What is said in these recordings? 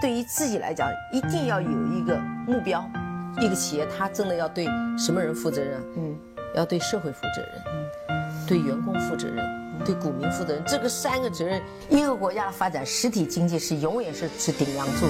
对于自己来讲，一定要有一个目标。一个企业，它真的要对什么人负责任？嗯，要对社会负责任，嗯，对员工负责任，对股民负责任。这个三个责任，一个国家的发展，实体经济是永远是是顶梁柱。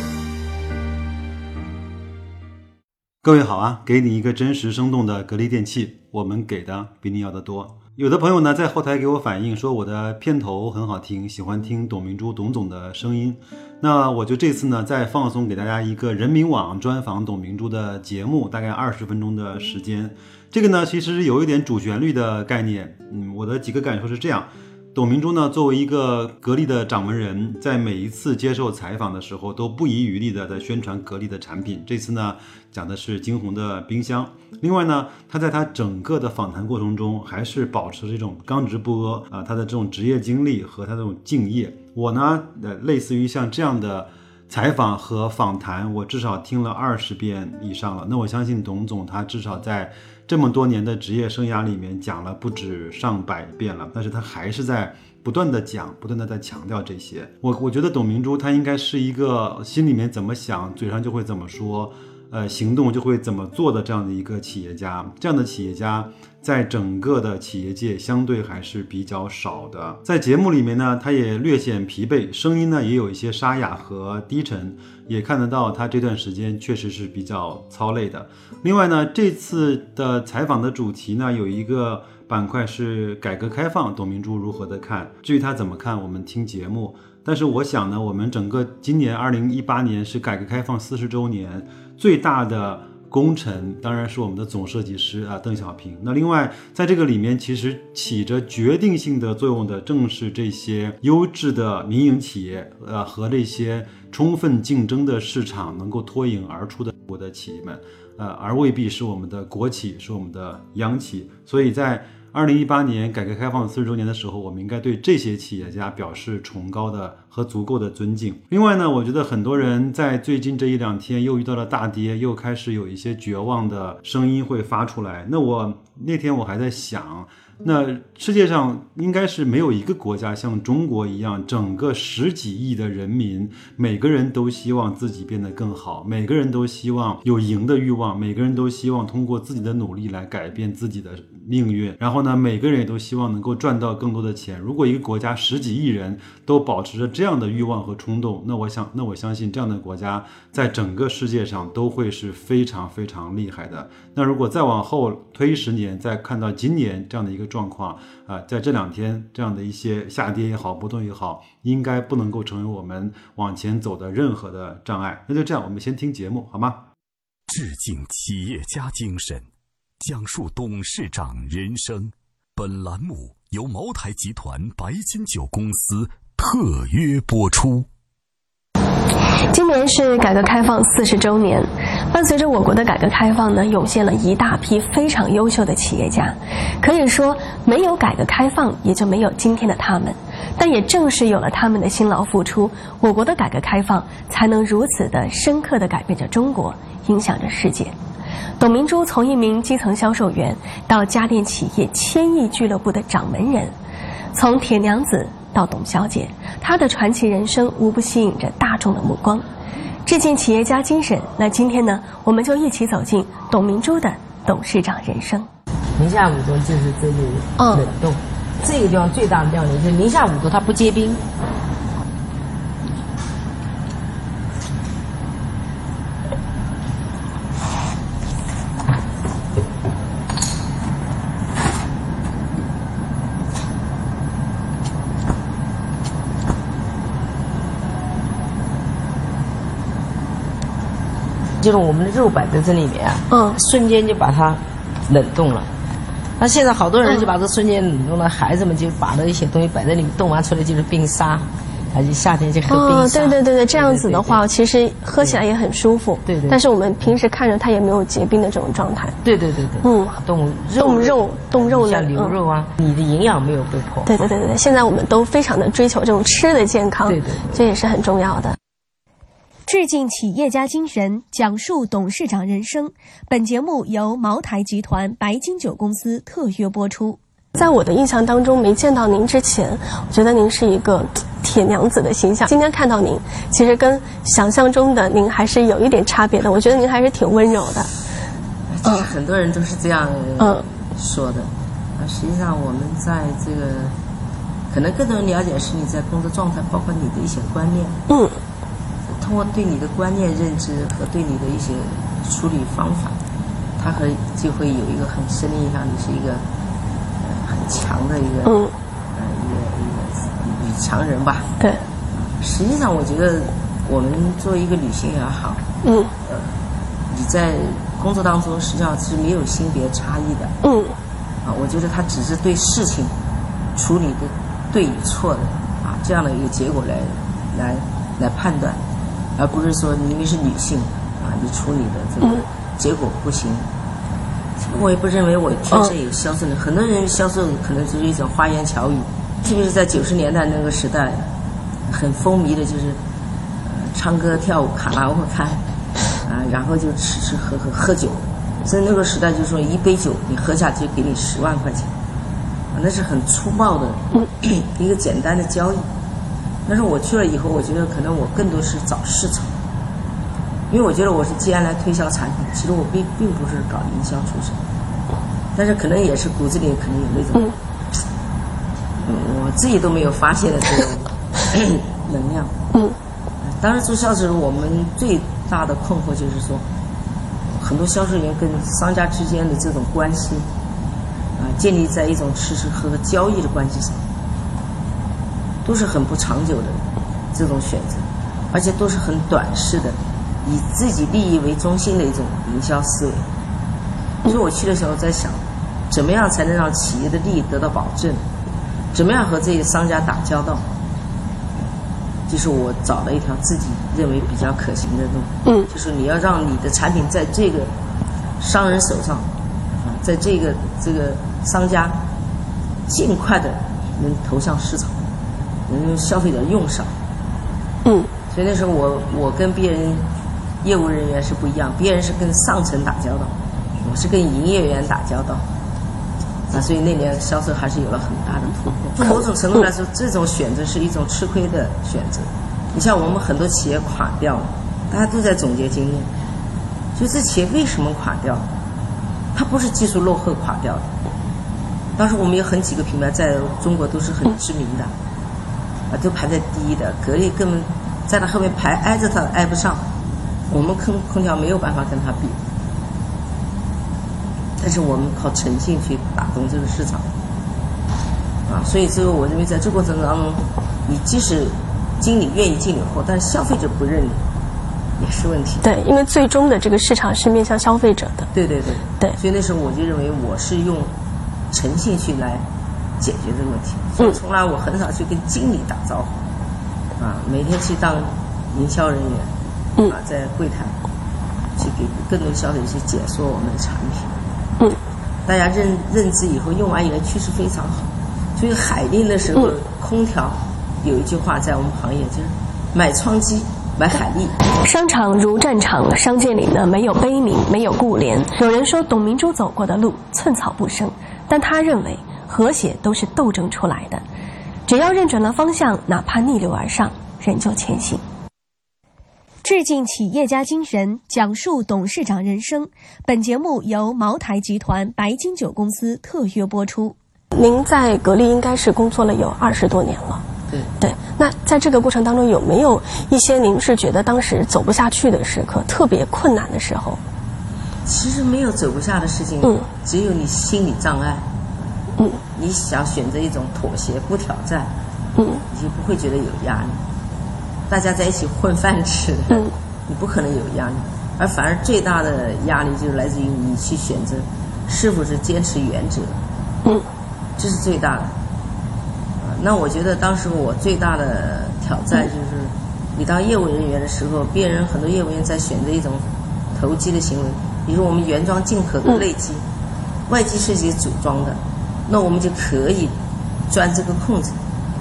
各位好啊，给你一个真实生动的格力电器，我们给的比你要的多。有的朋友呢在后台给我反映说我的片头很好听，喜欢听董明珠董总的声音。那我就这次呢再放松给大家一个人民网专访董明珠的节目，大概二十分钟的时间。这个呢其实有一点主旋律的概念。嗯，我的几个感受是这样。董明珠呢，作为一个格力的掌门人，在每一次接受采访的时候，都不遗余力的在宣传格力的产品。这次呢，讲的是金红的冰箱。另外呢，他在他整个的访谈过程中，还是保持这种刚直不阿啊，他的这种职业经历和他这种敬业。我呢，呃，类似于像这样的采访和访谈，我至少听了二十遍以上了。那我相信董总他至少在。这么多年的职业生涯里面讲了不止上百遍了，但是他还是在不断的讲，不断的在强调这些。我我觉得董明珠她应该是一个心里面怎么想，嘴上就会怎么说，呃，行动就会怎么做的这样的一个企业家。这样的企业家。在整个的企业界，相对还是比较少的。在节目里面呢，他也略显疲惫，声音呢也有一些沙哑和低沉，也看得到他这段时间确实是比较操累的。另外呢，这次的采访的主题呢，有一个板块是改革开放，董明珠如何的看？至于他怎么看，我们听节目。但是我想呢，我们整个今年二零一八年是改革开放四十周年，最大的。功臣当然是我们的总设计师啊，邓小平。那另外，在这个里面，其实起着决定性的作用的，正是这些优质的民营企业，呃，和这些充分竞争的市场能够脱颖而出的我的企业们，呃，而未必是我们的国企，是我们的央企。所以在二零一八年改革开放四十周年的时候，我们应该对这些企业家表示崇高的和足够的尊敬。另外呢，我觉得很多人在最近这一两天又遇到了大跌，又开始有一些绝望的声音会发出来。那我那天我还在想。那世界上应该是没有一个国家像中国一样，整个十几亿的人民，每个人都希望自己变得更好，每个人都希望有赢的欲望，每个人都希望通过自己的努力来改变自己的命运。然后呢，每个人也都希望能够赚到更多的钱。如果一个国家十几亿人都保持着这样的欲望和冲动，那我想，那我相信这样的国家在整个世界上都会是非常非常厉害的。那如果再往后推十年，再看到今年这样的一个。状况啊，在这两天这样的一些下跌也好，波动也好，应该不能够成为我们往前走的任何的障碍。那就这样，我们先听节目好吗？致敬企业家精神，讲述董事长人生。本栏目由茅台集团白金酒公司特约播出。今年是改革开放四十周年，伴随着我国的改革开放呢，涌现了一大批非常优秀的企业家。可以说，没有改革开放，也就没有今天的他们。但也正是有了他们的辛劳付出，我国的改革开放才能如此的深刻的改变着中国，影响着世界。董明珠从一名基层销售员到家电企业千亿俱乐部的掌门人，从铁娘子。到董小姐，她的传奇人生无不吸引着大众的目光。致敬企业家精神，那今天呢，我们就一起走进董明珠的董事长人生。零下五度就是这里冷冻，这个地方最大的亮点就是零下五度它不结冰。就是我们的肉摆在这里面啊，嗯，瞬间就把它冷冻了。那现在好多人就把这瞬间冷冻了，孩子们就把那一些东西摆在里面，冻完出来就是冰沙，而且夏天就喝冰沙。对对对对，这样子的话，其实喝起来也很舒服。对对。但是我们平时看着它也没有结冰的这种状态。对对对对。嗯，冻冻肉冻肉像牛肉啊，你的营养没有被破。对对对对，现在我们都非常的追求这种吃的健康，对对，这也是很重要的。致敬企业家精神，讲述董事长人生。本节目由茅台集团白金酒公司特约播出。在我的印象当中，没见到您之前，我觉得您是一个铁娘子的形象。今天看到您，其实跟想象中的您还是有一点差别的。我觉得您还是挺温柔的。嗯，很多人都是这样嗯说的。啊，实际上我们在这个，可能更多人了解是你在工作状态，包括你的一些观念。嗯。通过对你的观念认知和对你的一些处理方法，他和就会有一个很深的印象。你是一个呃很强的一个，嗯，呃，一个一个女强人吧。对。实际上，我觉得我们作为一个女性也好，嗯，呃，你在工作当中实际上是没有性别差异的。嗯。啊，我觉得他只是对事情处理的对与错的啊这样的一个结果来来来判断。而不是说你因为是女性，啊，你处理的这个结果不行。我也不认为我天生有销售的，很多人销售可能就是一种花言巧语。特别是在九十年代那个时代，很风靡的就是唱歌跳舞卡拉 OK 开，啊，然后就吃吃喝喝喝酒。在那个时代，就说一杯酒你喝下去给你十万块钱，那是很粗暴的 一个简单的交易。但是我去了以后，我觉得可能我更多是找市场，因为我觉得我是既然来推销产品，其实我并并不是搞营销出身，但是可能也是骨子里可能有那种，嗯，我自己都没有发现的这种 能量。嗯，当时做销售，我们最大的困惑就是说，很多销售员跟商家之间的这种关系，啊，建立在一种吃吃喝喝交易的关系上。都是很不长久的这种选择，而且都是很短视的，以自己利益为中心的一种营销思维。所以我去的时候在想，怎么样才能让企业的利益得到保证？怎么样和这些商家打交道？就是我找了一条自己认为比较可行的路。嗯。就是你要让你的产品在这个商人手上，啊，在这个这个商家尽快的能投向市场。嗯，消费者用上，嗯，所以那时候我我跟别人业务人员是不一样，别人是跟上层打交道，我是跟营业员打交道，啊，所以那年销售还是有了很大的突破。从某种程度来说，这种选择是一种吃亏的选择。你像我们很多企业垮掉，大家都在总结经验，就这企业为什么垮掉？它不是技术落后垮掉的。当时我们有很几个品牌在中国都是很知名的。啊，都排在第一的，格力根本在它后面排挨着它挨不上，我们空空调没有办法跟它比，但是我们靠诚信去打动这个市场，啊，所以这个我认为在这过程当中，你即使经理愿意进你货，但是消费者不认你，也是问题。对，因为最终的这个市场是面向消费者的。对对对。对。所以那时候我就认为我是用诚信去来。解决这个问题，所以从来我很少去跟经理打招呼，啊，每天去当营销人员，啊，在柜台去给更多消费者去解说我们的产品，嗯，大家认认知以后用完以后趋势非常好，所以海令的时候空调有一句话在我们行业就是买窗机买海力。商场如战场，商界里呢没有悲悯，没有顾怜。有人说董明珠走过的路寸草不生，但他认为。和谐都是斗争出来的，只要认准了方向，哪怕逆流而上，仍旧前行。致敬企业家精神，讲述董事长人生。本节目由茅台集团白金酒公司特约播出。您在格力应该是工作了有二十多年了，对对。那在这个过程当中，有没有一些您是觉得当时走不下去的时刻，特别困难的时候？其实没有走不下的事情，嗯，只有你心理障碍。嗯，你想选择一种妥协不挑战，嗯，你就不会觉得有压力。大家在一起混饭吃，嗯，你不可能有压力，而反而最大的压力就是来自于你去选择是否是坚持原则，嗯，这是最大的。那我觉得当时我最大的挑战就是，你当业务人员的时候，别人很多业务员在选择一种投机的行为，比如我们原装进口的内机，外机是己组装的。那我们就可以钻这个空子，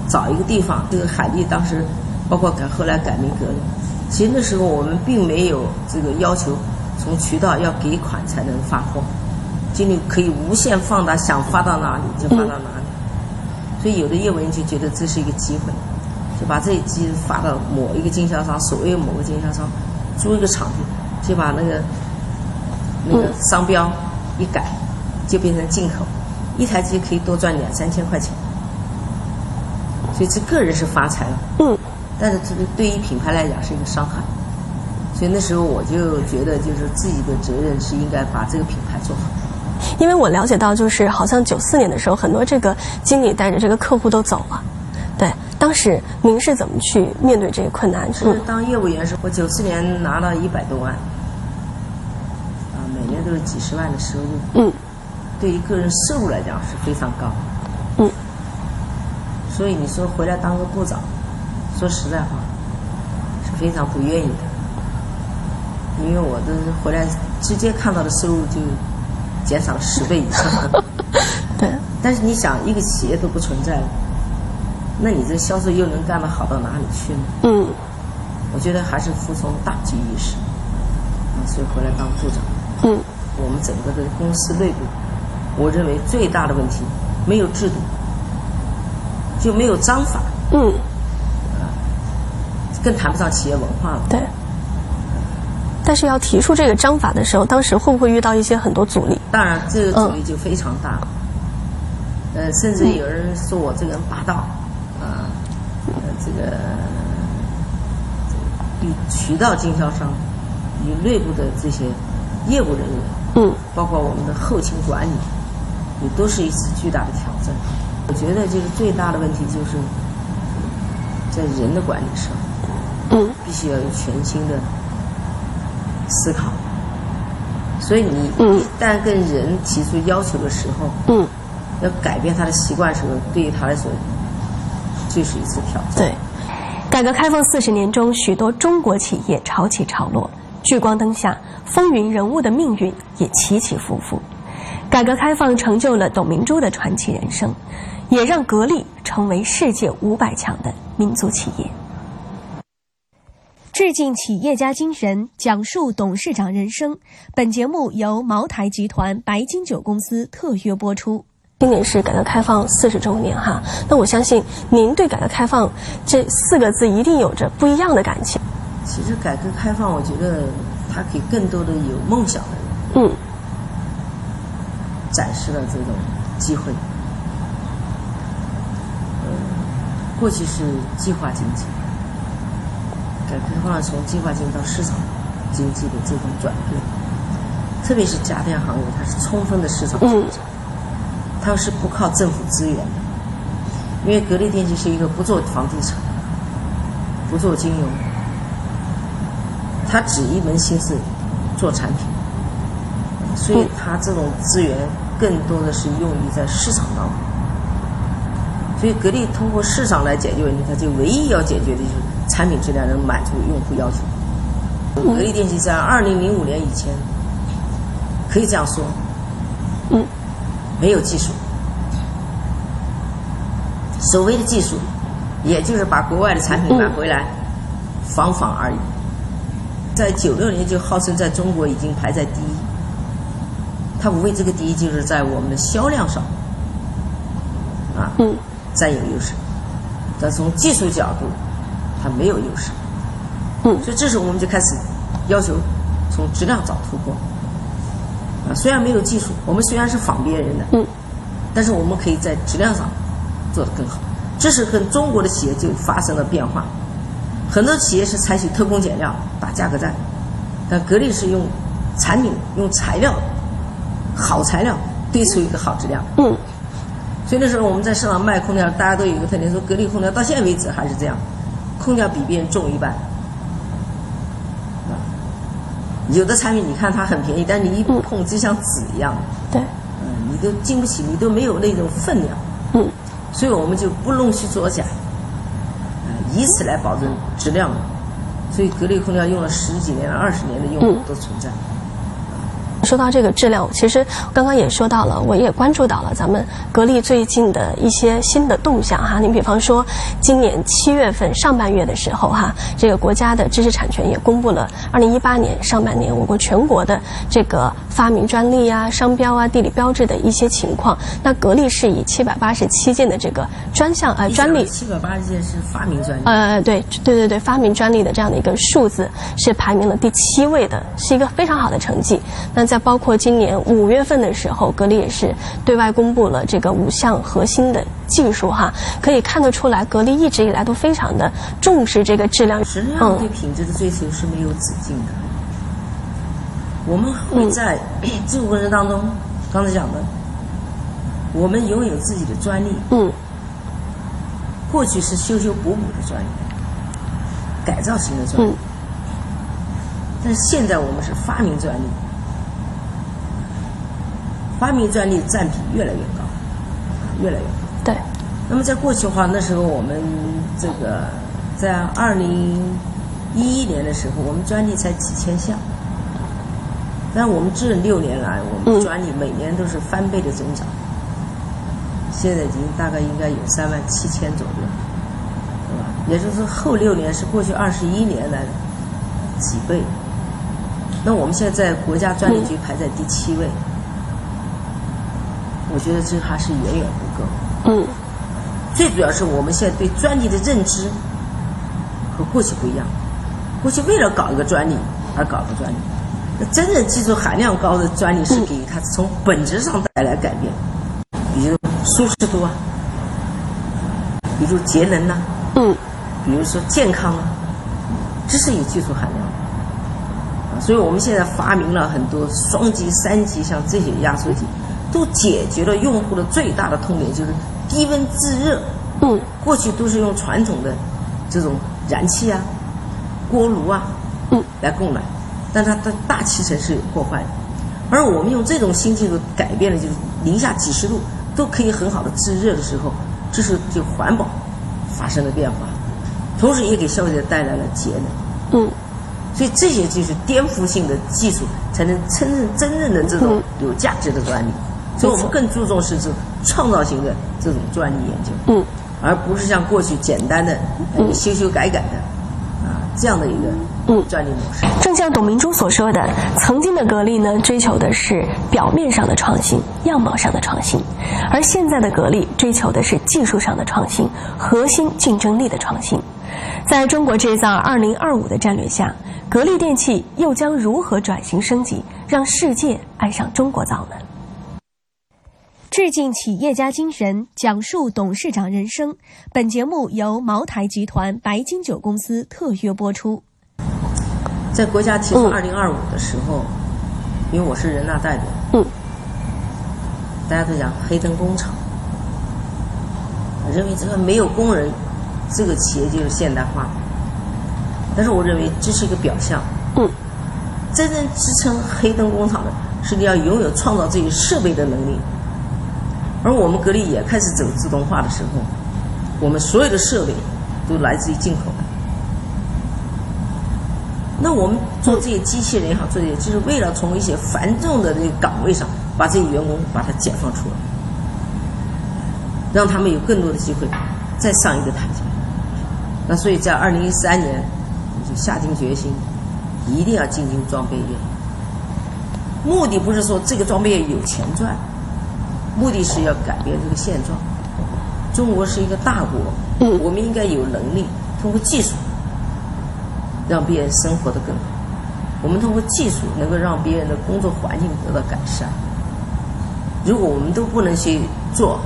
找一个地方。这个海利当时，包括改后来改名格力，其实那时候我们并没有这个要求，从渠道要给款才能发货，精力可以无限放大，想发到哪里就发到哪里。所以有的业务员就觉得这是一个机会，就把这一机发到某一个经销商，所谓某个经销商租一个场地，就把那个那个商标一改，就变成进口，一台机可以多赚两三千块钱。所以这个人是发财了，嗯，但是这个对于品牌来讲是一个伤害。所以那时候我就觉得，就是自己的责任是应该把这个品牌做好。因为我了解到，就是好像九四年的时候，很多这个经理带着这个客户都走了。对，当时您是怎么去面对这个困难？是当业务员时，我九四年拿了一百多万，啊，每年都是几十万的收入。嗯，对于个人收入来讲是非常高。嗯，所以你说回来当个部长，说实在话，是非常不愿意的。因为我的回来直接看到的收入就减少了十倍以上。对。但是你想，一个企业都不存在了，那你这销售又能干得好到哪里去呢？嗯。我觉得还是服从大局意识，啊，所以回来当部长。嗯。我们整个的公司内部，我认为最大的问题没有制度，就没有章法。嗯。啊，更谈不上企业文化了。对。但是要提出这个章法的时候，当时会不会遇到一些很多阻力？当然，这个阻力就非常大。呃，甚至有人说我这个人霸道，啊，呃这个与渠道经销商与内部的这些业务人员，嗯，包括我们的后勤管理，也都是一次巨大的挑战。我觉得就是最大的问题就是在人的管理上，嗯，必须要有全新的。思考，所以你一旦跟人提出要求的时候，嗯，要改变他的习惯时候，对于他来说，就是一次挑战。对，改革开放四十年中，许多中国企业潮起潮落，聚光灯下风云人物的命运也起起伏伏。改革开放成就了董明珠的传奇人生，也让格力成为世界五百强的民族企业。致敬企业家精神，讲述董事长人生。本节目由茅台集团白金酒公司特约播出。今年是改革开放四十周年哈，那我相信您对改革开放这四个字一定有着不一样的感情。其实改革开放，我觉得它给更多的有梦想的人，嗯，展示了这种机会。呃，过去是计划经济。改革开放从计划经济到市场经济的这种转变，特别是家电行业，它是充分的市场经济，它是不靠政府资源的。因为格力电器是一个不做房地产、不做金融，它只一门心思做产品，所以它这种资源更多的是用于在市场当中。所以格力通过市场来解决问题，它就唯一要解决的就是。产品质量能满足用户要求。格力电器在二零零五年以前，可以这样说，嗯，没有技术。所谓的技术，也就是把国外的产品买回来，仿仿而已。在九六年就号称在中国已经排在第一，它无非这个第一就是在我们的销量上，啊，占有优势。但从技术角度，它没有优势，嗯，所以这时候我们就开始要求从质量找突破。啊，虽然没有技术，我们虽然是仿别人的，嗯，但是我们可以在质量上做得更好。这是跟中国的企业就发生了变化。很多企业是采取偷工减料打价格战，但格力是用产品、用材料好材料堆出一个好质量。嗯，所以那时候我们在市场卖空调，大家都有一个特点，说格力空调到现在为止还是这样。空调比别人重一半，有的产品你看它很便宜，但你一碰就像纸一样，对，嗯，你都经不起，你都没有那种分量，嗯，所以我们就不弄虚作假，以此来保证质量，所以格力空调用了十几年、二十年的用户都存在。说到这个质量，其实刚刚也说到了，我也关注到了咱们格力最近的一些新的动向哈。你比方说，今年七月份上半月的时候哈，这个国家的知识产权也公布了二零一八年上半年我国全国的这个发明专利啊、商标啊、地理标志的一些情况。那格力是以七百八十七件的这个专项呃专利，七百八十件是发明专利。呃，对对对对，发明专利的这样的一个数字是排名了第七位的，是一个非常好的成绩。那在包括今年五月份的时候，格力也是对外公布了这个五项核心的技术哈，可以看得出来，格力一直以来都非常的重视这个质量。质量，对品质的追求是没有止境的。我们会在这个过程当中，刚才讲的，我们拥有自己的专利。嗯。过去是修修补补的专利，改造型的专利。嗯。但是现在我们是发明专利。发明专利占比越来越高，越来越高。对。那么在过去的话，那时候我们这个在二零一一年的时候，我们专利才几千项。但我们这六年来，我们专利每年都是翻倍的增长。现在已经大概应该有三万七千左右，对吧？也就是后六年是过去二十一年来几倍。那我们现在在国家专利局排在第七位。我觉得这还是远远不够。嗯。最主要是我们现在对专利的认知和过去不一样。过去为了搞一个专利而搞个专利，那真正技术含量高的专利是给它从本质上带来改变，比如舒适度啊，比如节能呐，嗯，比如说健康啊，这是有技术含量的。所以我们现在发明了很多双级、三级，像这些压缩机。都解决了用户的最大的痛点，就是低温制热。嗯，过去都是用传统的这种燃气啊、锅炉啊，嗯，来供暖，但它的大气层是有破坏的。而我们用这种新技术改变了，就是零下几十度都可以很好的制热的时候，这是就环保发生了变化，同时也给消费者带来了节能。嗯，所以这些就是颠覆性的技术，才能真正真正的这种有价值的专利。所以我们更注重是这创造型的这种专利研究，嗯，而不是像过去简单的修修改改的啊这样的一个嗯专利模式。正像董明珠所说的，曾经的格力呢追求的是表面上的创新、样貌上的创新，而现在的格力追求的是技术上的创新、核心竞争力的创新。在中国制造二零二五的战略下，格力电器又将如何转型升级，让世界爱上中国造呢？致敬企业家精神，讲述董事长人生。本节目由茅台集团白金酒公司特约播出。在国家提出“二零二五”的时候，因为我是人大代表，嗯，大家都讲黑灯工厂，认为这个没有工人，这个企业就是现代化。但是我认为这是一个表象，嗯，真正支撑黑灯工厂的是你要拥有创造这些设备的能力。而我们格力也开始走自动化的时候，我们所有的设备都来自于进口的。那我们做这些机器人也好，做这些，就是为了从一些繁重的这个岗位上，把这些员工把它解放出来，让他们有更多的机会再上一个台阶。那所以在二零一三年，我就下定决心，一定要进军装备业。目的不是说这个装备业有钱赚。目的是要改变这个现状。中国是一个大国，我们应该有能力通过技术让别人生活的更好。我们通过技术能够让别人的工作环境得到改善。如果我们都不能去做，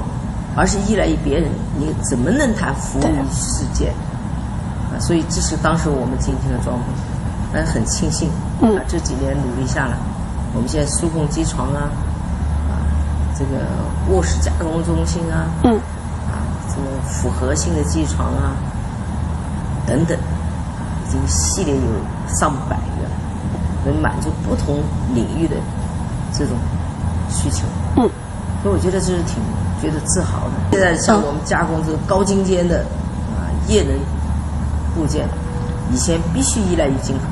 而是依赖于别人，你怎么能谈服务于世界？啊，所以这是当时我们进行的装备，但是很庆幸啊，这几年努力下来，我们现在数控机床啊。啊这个卧室加工中心啊，嗯，啊，这个复合性的机床啊，等等，已经系列有上百个，能满足不同领域的这种需求。嗯，所以我觉得这是挺觉得自豪的。现在像我们加工这个高精尖的啊液能部件，以前必须依赖于进口，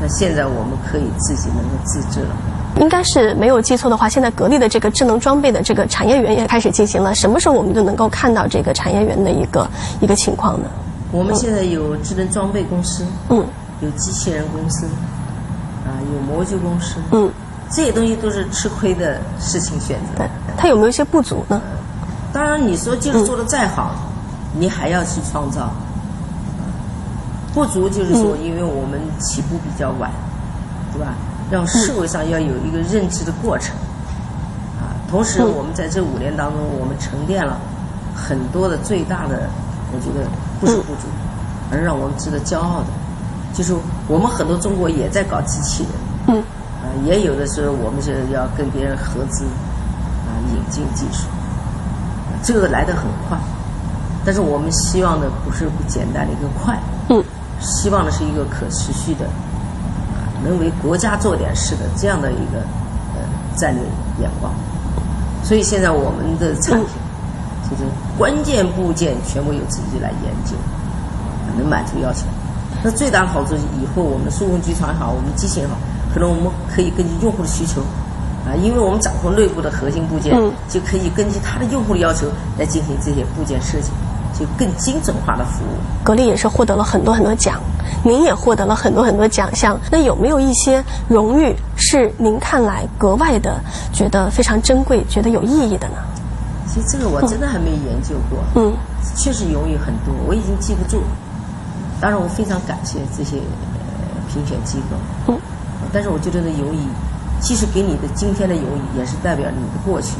那现在我们可以自己能够自制了。应该是没有记错的话，现在格力的这个智能装备的这个产业园也开始进行了。什么时候我们就能够看到这个产业园的一个一个情况呢？我们现在有智能装备公司，嗯，有机器人公司，啊，有模具公司，嗯，这些东西都是吃亏的事情选择。它有没有一些不足呢？当然，你说技术做的再好，你还要去创造。不足就是说，因为我们起步比较晚，对吧？让社会上要有一个认知的过程。啊，同时我们在这五年当中，我们沉淀了很多的最大的，我觉得不是不足，而让我们值得骄傲的，就是我们很多中国也在搞机器人。嗯。啊，也有的时候我们是要跟别人合资，啊，引进技术。这个来得很快，但是我们希望的不是不简单的一个快，嗯，希望的是一个可持续的，啊，能为国家做点事的这样的一个呃战略眼光。所以现在我们的产品就是关键部件全部由自己来研究，能满足要求。那最大的好处是以后我们数控机床也好，我们机型好，可能我们可以根据用户的需求。啊，因为我们掌控内部的核心部件，就可以根据它的用户的要求来进行这些部件设计，就更精准化的服务。格力也是获得了很多很多奖，您也获得了很多很多奖项。那有没有一些荣誉是您看来格外的觉得非常珍贵、觉得有意义的呢？其实这个我真的还没研究过。嗯，确实荣誉很多，我已经记不住。当然，我非常感谢这些评选机构。嗯，但是我觉得那荣誉。即使给你的今天的友谊，也是代表你的过去，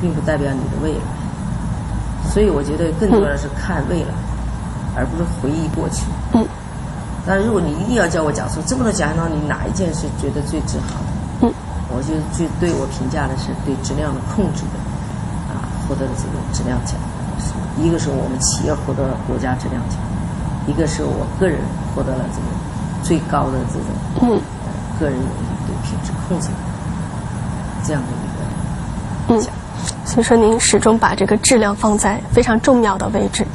并不代表你的未来。所以我觉得更多的是看未来，而不是回忆过去。嗯。但如果你一定要叫我讲述这么多奖项，你哪一件是觉得最自豪的？嗯。我就最对我评价的是对质量的控制的，啊，获得的这个质量奖。一个是我们企业获得了国家质量奖，一个是我个人获得了这个最高的这种嗯个人对。品质控制这样的一个，嗯，所以说您始终把这个质量放在非常重要的位置。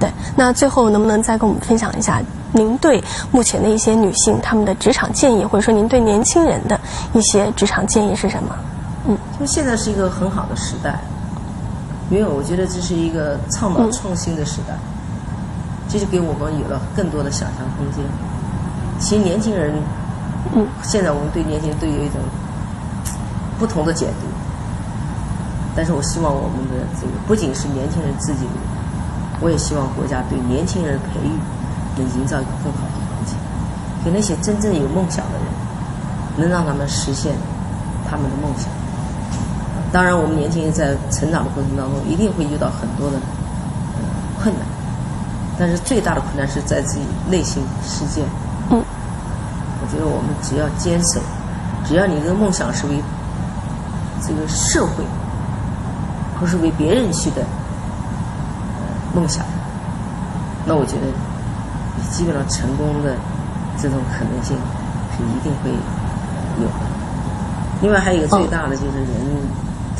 对，那最后能不能再跟我们分享一下您对目前的一些女性她们的职场建议，或者说您对年轻人的一些职场建议是什么？嗯，就现在是一个很好的时代，因为我觉得这是一个倡导创新的时代，这就给我们有了更多的想象空间。其实年轻人。嗯，现在我们对年轻人都有一种不同的解读，但是我希望我们的这个不仅是年轻人自己，我也希望国家对年轻人培育能营造一个更好的环境，给那些真正有梦想的人，能让他们实现他们的梦想。当然，我们年轻人在成长的过程当中一定会遇到很多的困难，但是最大的困难是在自己内心世界。嗯。我觉得我们只要坚守，只要你这个梦想是为这个社会，不是为别人去的梦想，那我觉得你基本上成功的这种可能性是一定会有的。另外还有一个最大的就是人，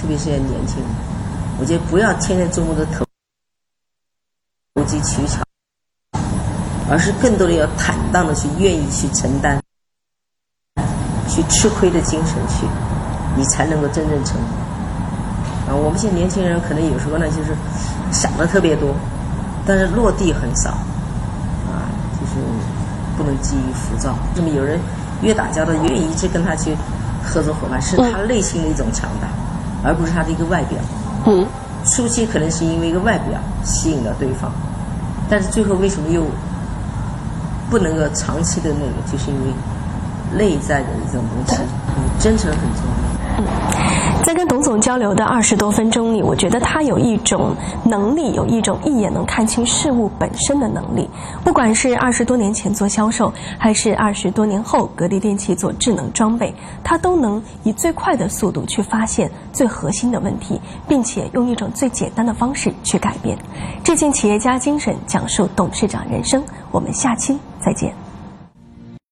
特别是年轻人，我觉得不要天天琢磨着投投机取巧，而是更多的要坦荡的去愿意去承担。去吃亏的精神去，你才能够真正成功。啊，我们现在年轻人可能有时候呢，就是想的特别多，但是落地很少，啊，就是不能急于浮躁。那么有人越打交道，越一直跟他去合作伙伴，是他内心的一种强大，而不是他的一个外表。嗯。初期可能是因为一个外表吸引了对方，但是最后为什么又不能够长期的那个，就是因为。内在的一种东西，真诚很重要。在跟董总交流的二十多分钟里，我觉得他有一种能力，有一种一眼能看清事物本身的能力。不管是二十多年前做销售，还是二十多年后格力电器做智能装备，他都能以最快的速度去发现最核心的问题，并且用一种最简单的方式去改变。致敬企业家精神，讲述董事长人生。我们下期再见。